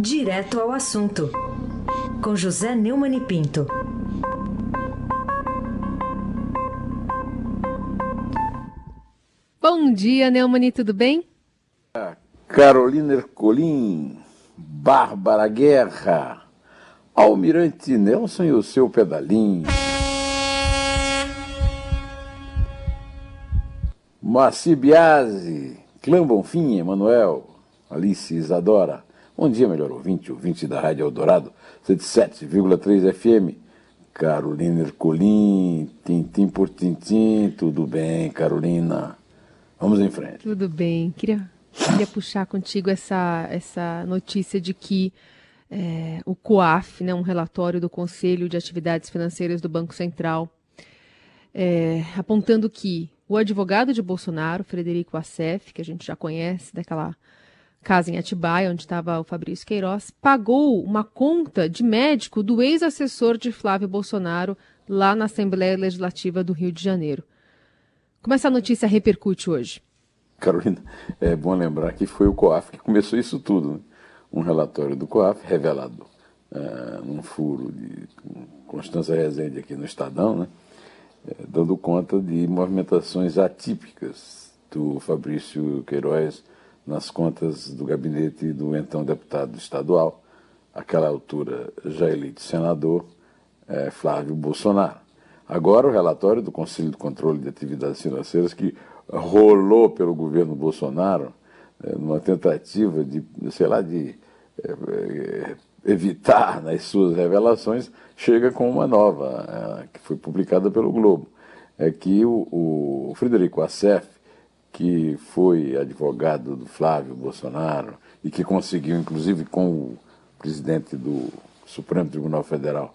Direto ao assunto, com José Neumann e Pinto. Bom dia, Neumani, tudo bem? Carolina Ercolim, Bárbara Guerra, Almirante Nelson e o seu pedalinho. Moacir Biasi, Clã Bonfim, Emanuel, Alice Isadora. Bom dia, melhor ouvinte, ouvinte da Rádio Eldorado, 107,3 FM. Carolina Ercolim, tintim por tintim, tudo bem, Carolina? Vamos em frente. Tudo bem. Queria, queria puxar contigo essa, essa notícia de que é, o COAF, né, um relatório do Conselho de Atividades Financeiras do Banco Central, é, apontando que o advogado de Bolsonaro, Frederico Assef, que a gente já conhece daquela casa em Atibaia, onde estava o Fabrício Queiroz, pagou uma conta de médico do ex-assessor de Flávio Bolsonaro lá na Assembleia Legislativa do Rio de Janeiro. Como essa notícia repercute hoje? Carolina, é bom lembrar que foi o COAF que começou isso tudo. Né? Um relatório do COAF revelado uh, num furo de Constança Rezende aqui no Estadão, né? É, dando conta de movimentações atípicas do Fabrício Queiroz nas contas do gabinete do então deputado estadual, àquela altura já eleito senador, é, Flávio Bolsonaro. Agora, o relatório do Conselho de Controle de Atividades Financeiras, que rolou pelo governo Bolsonaro, é, numa tentativa de, sei lá, de é, é, evitar nas suas revelações, chega com uma nova, que foi publicada pelo Globo. É que o, o Frederico Assef, que foi advogado do Flávio Bolsonaro e que conseguiu, inclusive, com o presidente do Supremo Tribunal Federal,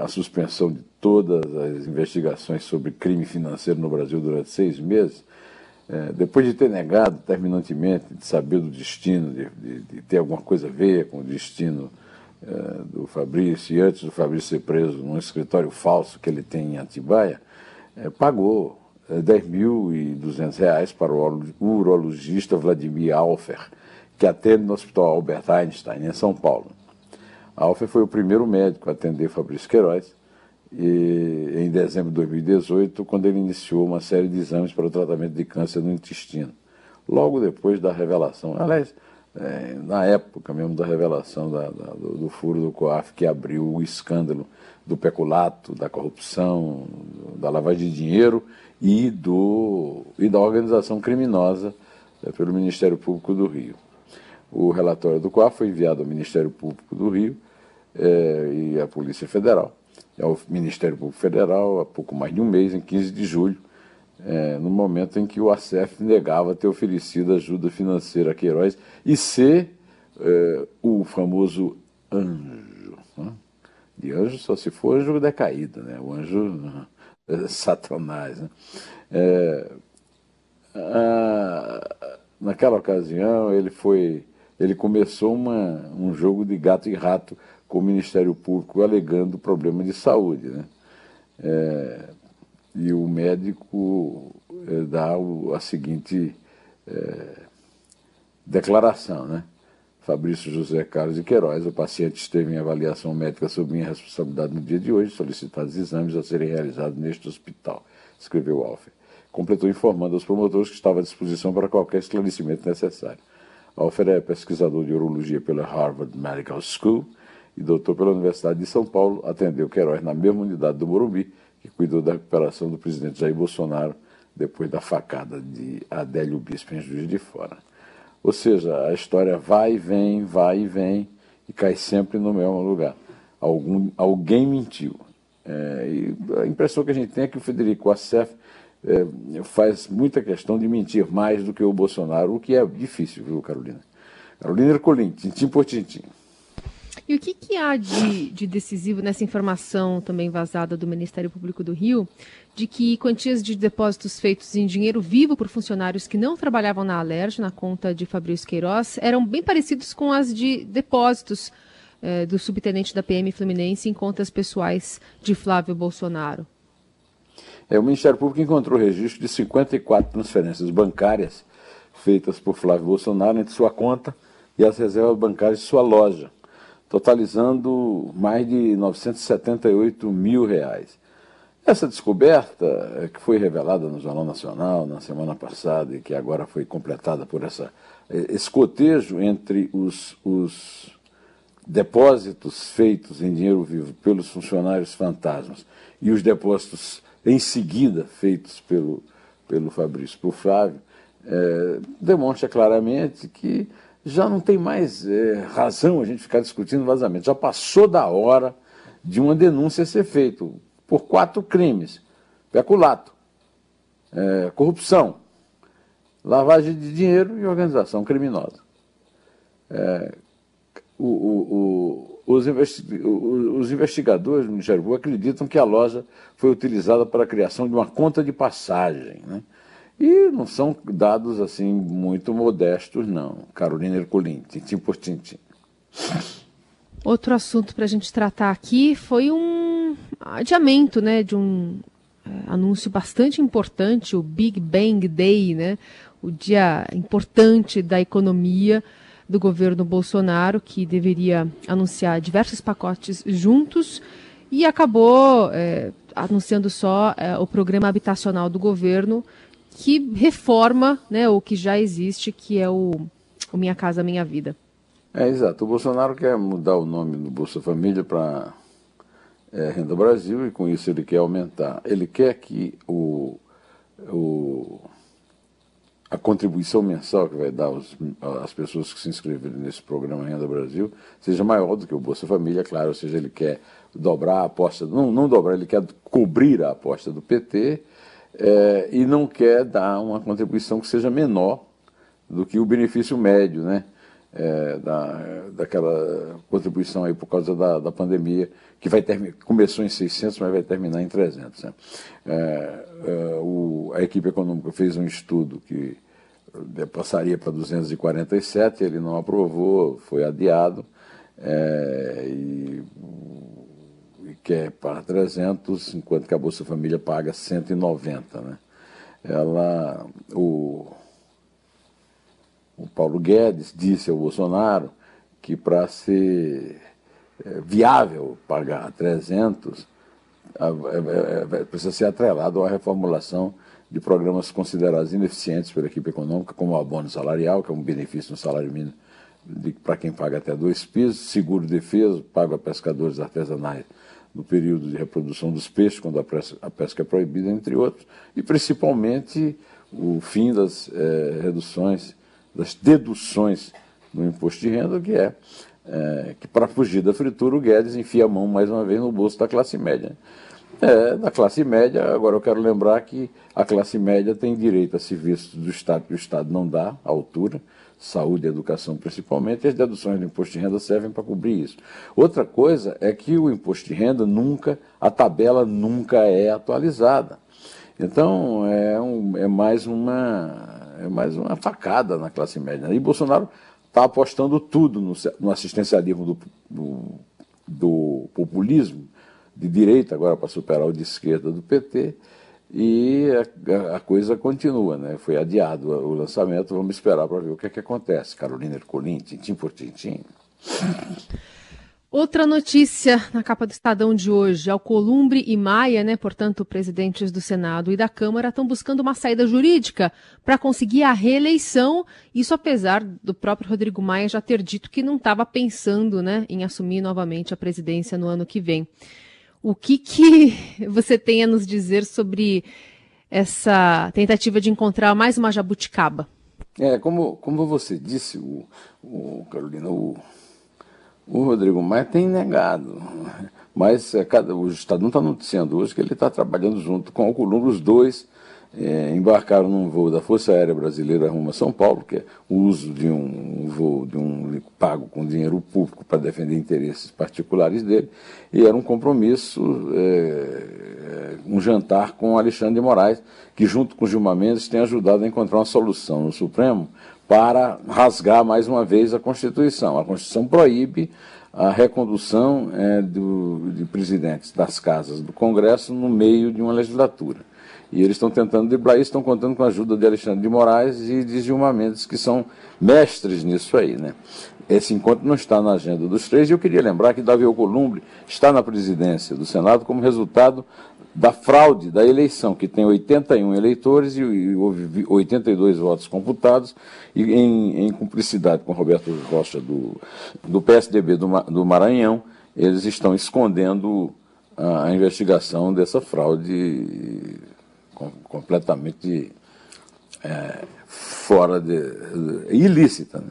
a suspensão de todas as investigações sobre crime financeiro no Brasil durante seis meses, é, depois de ter negado terminantemente de saber do destino, de, de, de ter alguma coisa a ver com o destino é, do Fabrício, e antes do Fabrício ser preso num escritório falso que ele tem em Atibaia, pagou R$ 10.200 para o urologista Vladimir Alfer, que atende no Hospital Albert Einstein, em São Paulo. Alfer foi o primeiro médico a atender Fabrício Queiroz e, em dezembro de 2018, quando ele iniciou uma série de exames para o tratamento de câncer no intestino. Logo depois da revelação, aliás, é, na época mesmo da revelação da, da, do, do, furo do COAF, que abriu o escândalo do peculato, da corrupção, da lavagem de dinheiro e, do, e da organização criminosa é, pelo Ministério Público do Rio. O relatório do COAF foi enviado ao Ministério Público do Rio é, e a Polícia Federal, ao Ministério Público Federal, há pouco mais de um mês, em 15 de julho, é, no momento em que o ACF negava ter oferecido ajuda financeira a Queiroz e ser é, o famoso anjo. Né? De anjo só se for anjo decaído, né? o anjo é, satanás. Né? É, a, naquela ocasião ele foi ele começou uma, um jogo de gato e rato com o Ministério Público alegando problema de saúde. Né? É, e o médico é, dá o, a seguinte é, declaração, né? Fabrício José Carlos de Queiroz, o paciente esteve em avaliação médica sob minha responsabilidade no dia de hoje, solicitados exames a serem realizados neste hospital, escreveu Alfer. Completou informando aos promotores que estava à disposição para qualquer esclarecimento necessário. Alfer é pesquisador de urologia pela Harvard Medical School e doutor pela Universidade de São Paulo, atendeu Queiroz na mesma unidade do Morumbi, que cuidou da recuperação do presidente Jair Bolsonaro depois da facada de Adélio Bispo em Juiz de Fora. Ou seja, a história vai e vem, vai e vem e cai sempre no mesmo lugar. Algum, alguém mentiu. É, a impressão que a gente tem é que o Federico Assef é, faz muita questão de mentir mais do que o Bolsonaro, o que é difícil, viu, Carolina? Carolina Ercolim, tintim por tintim. E o que, que há de, de, decisivo nessa informação também vazada do Ministério Público do Rio, de que quantias de depósitos feitos em dinheiro vivo por funcionários que não trabalhavam na Alerj, na conta de Fabrício Queiroz, eram bem parecidos com as de depósitos eh, do subtenente da PM Fluminense em contas pessoais de Flávio Bolsonaro? É, o Ministério Público encontrou registro de 54 transferências bancárias feitas por Flávio Bolsonaro entre sua conta e as reservas bancárias de sua loja, totalizando mais de 978 mil reais. Essa descoberta, eh, que foi revelada no Jornal Nacional na semana passada e que agora foi completada por essa, eh, esse cotejo entre os, os depósitos feitos em dinheiro vivo pelos funcionários fantasmas e os depósitos em seguida feitos pelo, pelo Fabrício o Flávio, é, demonstra claramente que já não tem mais é, razão a gente ficar discutindo vazamento. Já passou da hora de uma denúncia ser feita por quatro crimes: peculato, é, corrupção, lavagem de dinheiro e organização criminosa. É, o, o, o, os, investi os, investigadores do Ministério acreditam que a loja foi utilizada para a criação de uma conta de passagem. Né? E não são dados assim muito modestos, não. Carolina Ercolim, tintim por tintim. Outro assunto para a gente tratar aqui foi um adiamento né, de um é, anúncio bastante importante, o Big Bang Day, né, o dia importante da economia do governo Bolsonaro, que deveria anunciar diversos pacotes juntos e acabou é, anunciando só é, o programa habitacional do governo, que reforma né, o que já existe, que é o, o Minha Casa Minha Vida. É, exato. O Bolsonaro quer mudar o nome do Bolsa Família para é, Renda Brasil e com isso ele quer aumentar. Ele quer que o, o a contribuição mensal que vai dar aos, às pessoas que se inscreverem nesse programa Renda Brasil seja maior do que o Bolsa Família, claro, ou seja, ele quer dobrar a aposta, não, não dobrar, ele quer cobrir a aposta do PT é, e não quer dar uma contribuição que seja menor do que o benefício médio, né? É, da, daquela contribuição aí por causa da, da pandemia, que vai ter, começou em 600, mas vai terminar em 300. Né? É, é, o, a equipe econômica fez um estudo que é, passaria para 247, ele não aprovou, foi adiado, é, e, e quer para 300, enquanto que a Bolsa Família paga 190. Né? Ela, o, o Paulo Guedes disse ao Bolsonaro que para ser é, viável pagar 300, é, é, precisa ser atrelado à reformulação de programas considerados ineficientes pela equipe econômica, como o abono salarial, que é um benefício no salário mínimo para quem paga até dois pisos, seguro defesa, pago a pescadores artesanais no período de reprodução dos peixes, quando a pesca, é proibida, entre outros, e principalmente o fim das é, reduções, das deduções no imposto de renda, que é é, que para fugir da fritura o Guedes enfia a mão mais uma vez no bolso da classe média. É, da classe média, agora eu quero lembrar que a classe média tem direito a serviços do Estado que o Estado não dá à altura, saúde e educação principalmente, as deduções do imposto de renda servem para cobrir isso. Outra coisa é que o imposto de renda nunca, a tabela nunca é atualizada. Então é, um, é mais uma é mais uma facada na classe média. E Bolsonaro está apostando tudo no, no assistencialismo do, do, do, populismo de direita, agora para superar o de esquerda do PT, e a, a, coisa continua, né? Foi adiado o lançamento, vamos esperar para ver o que, é que acontece. Carolina Ercolim, tintim por tintim. Outra notícia na capa do Estadão de hoje: Alcolumbre e Maia, né, portanto, presidentes do Senado e da Câmara, estão buscando uma saída jurídica para conseguir a reeleição. Isso apesar do próprio Rodrigo Maia já ter dito que não estava pensando né, em assumir novamente a presidência no ano que vem. O que, que você tem a nos dizer sobre essa tentativa de encontrar mais uma jabuticaba? É, como, como você disse, o, o Carolina, o o Rodrigo Maia tem negado. Mas é, cada, o Estado não está noticiando hoje que ele está trabalhando junto com o Columbo, os dois é, embarcaram num voo da Força Aérea Brasileira rumo a São Paulo, que é o uso de um, um voo de um pago com dinheiro público para defender interesses particulares dele, e era um compromisso, é, é, um jantar com Alexandre de Moraes, que junto com Gilmar Mendes tem ajudado a encontrar uma solução no Supremo para rasgar mais uma vez a Constituição. A Constituição proíbe a recondução é, do, de presidentes das casas do Congresso no meio de uma legislatura. E eles estão tentando driblar isso, estão contando com a ajuda de Alexandre de Moraes e de Gilmar Mendes, que são mestres nisso aí. Né? Esse encontro não está na agenda dos três, e eu queria lembrar que Davi Alcolumbre está na presidência do Senado como resultado da fraude da eleição, que tem 81 eleitores e, houve 82 votos computados, e em, em, cumplicidade com Roberto Rocha do, do PSDB do, do Maranhão, eles estão escondendo a, a investigação dessa fraude com, completamente é, fora de, de, ilícita. Né?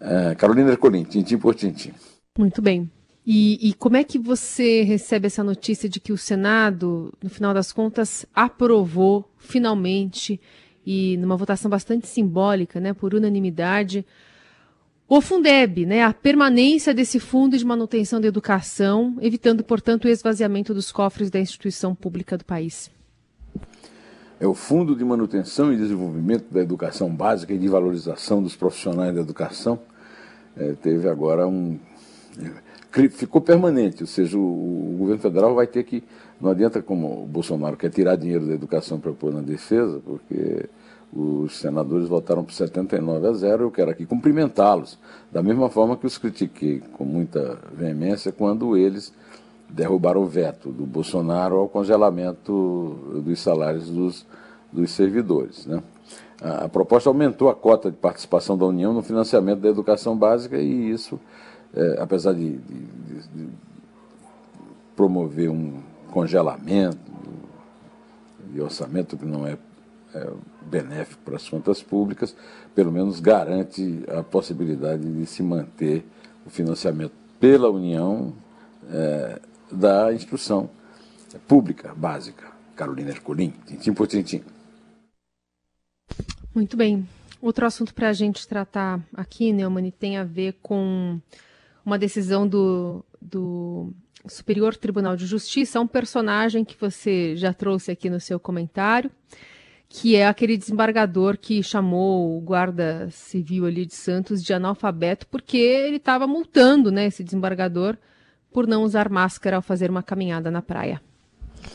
É, Carolina Ercolim, tintim por tintim. Muito bem. E, e, como é que você recebe essa notícia de que o Senado, no final das contas, aprovou finalmente e numa votação bastante simbólica, né, por unanimidade, o Fundeb, né, a permanência desse fundo de manutenção da educação, evitando, portanto, o esvaziamento dos cofres da instituição pública do país? É o Fundo de Manutenção e Desenvolvimento da Educação Básica e de Valorização dos Profissionais da Educação. É, teve agora um ficou permanente, ou seja, o, o, governo federal vai ter que. Não adianta como o Bolsonaro quer tirar dinheiro da educação para pôr na defesa, porque os senadores votaram por 79 a 0, eu quero aqui cumprimentá-los, da mesma forma que os critiquei com muita veemência quando eles derrubaram o veto do Bolsonaro ao congelamento dos salários dos, dos servidores. Né? A, a proposta aumentou a cota de participação da União no financiamento da educação básica e isso é, apesar de, de, de, promover um congelamento de orçamento que não é, é benéfico para as contas públicas, pelo menos garante a possibilidade de se manter o financiamento pela União é, da instrução pública básica. Carolina Ercolim, tintim por tintim. Muito bem. Outro assunto para a gente tratar aqui, Neumann, tem a ver com uma decisão do, do Superior Tribunal de Justiça, um personagem que você já trouxe aqui no seu comentário, que é aquele desembargador que chamou o guarda civil ali de Santos de analfabeto, porque ele estava multando né, esse desembargador por não usar máscara ao fazer uma caminhada na praia.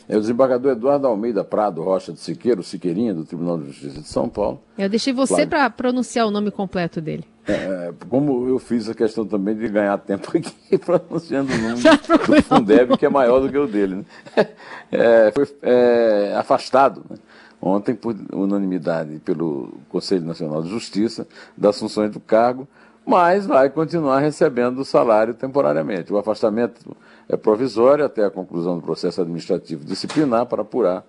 É o desembargador Eduardo Almeida Prado Rocha de Siqueiro, Siqueirinha, do Tribunal de Justiça de São Paulo. Eu deixei você para pronunciar o nome completo dele. É, como eu fiz a questão também de ganhar tempo aqui pronunciando o nome do Fundeb, que é maior do que o dele. Né? É, foi é, afastado né? ontem, por unanimidade, pelo Conselho Nacional de Justiça, das funções do cargo, mas vai continuar recebendo o salário temporariamente. O afastamento é provisório até a conclusão do processo administrativo disciplinar para apurar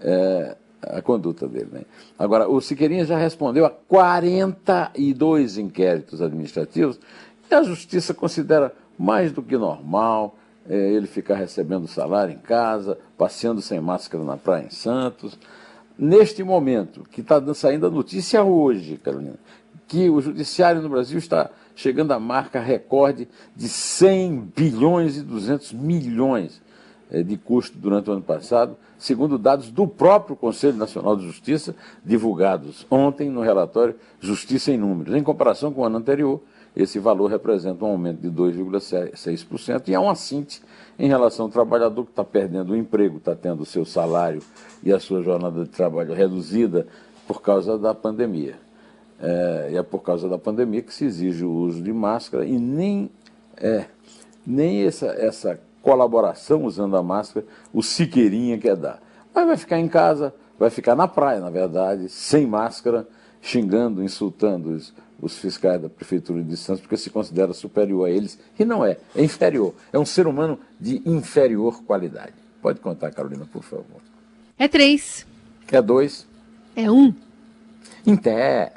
é, a conduta dele. Né? Agora, o Siqueirinha já respondeu a 42 inquéritos administrativos e a Justiça considera mais do que normal é, ele ficar recebendo salário em casa, passeando sem máscara na praia em Santos. Neste momento, que está saindo a notícia hoje, Carolina, que o judiciário no Brasil está chegando à marca recorde de 100 bilhões e 200 milhões eh, de custo durante o ano passado, segundo dados do próprio Conselho Nacional de Justiça, divulgados ontem no relatório Justiça em Números. Em comparação com o ano anterior, esse valor representa um aumento de 2,6% e é uma síntese em relação ao trabalhador que está perdendo o emprego, está tendo o seu salário e a sua jornada de trabalho reduzida por causa da pandemia. É, e é por causa da pandemia que se exige o uso de máscara e nem, é, nem essa, essa colaboração usando a máscara o Siqueirinha quer dar. Mas vai ficar em casa, vai ficar na praia, na verdade, sem máscara, xingando, insultando os, os fiscais da Prefeitura de Santos, porque se considera superior a eles, e não é, é inferior. É um ser humano de inferior qualidade. Pode contar, Carolina, por favor. É três. É dois. É um. Pé.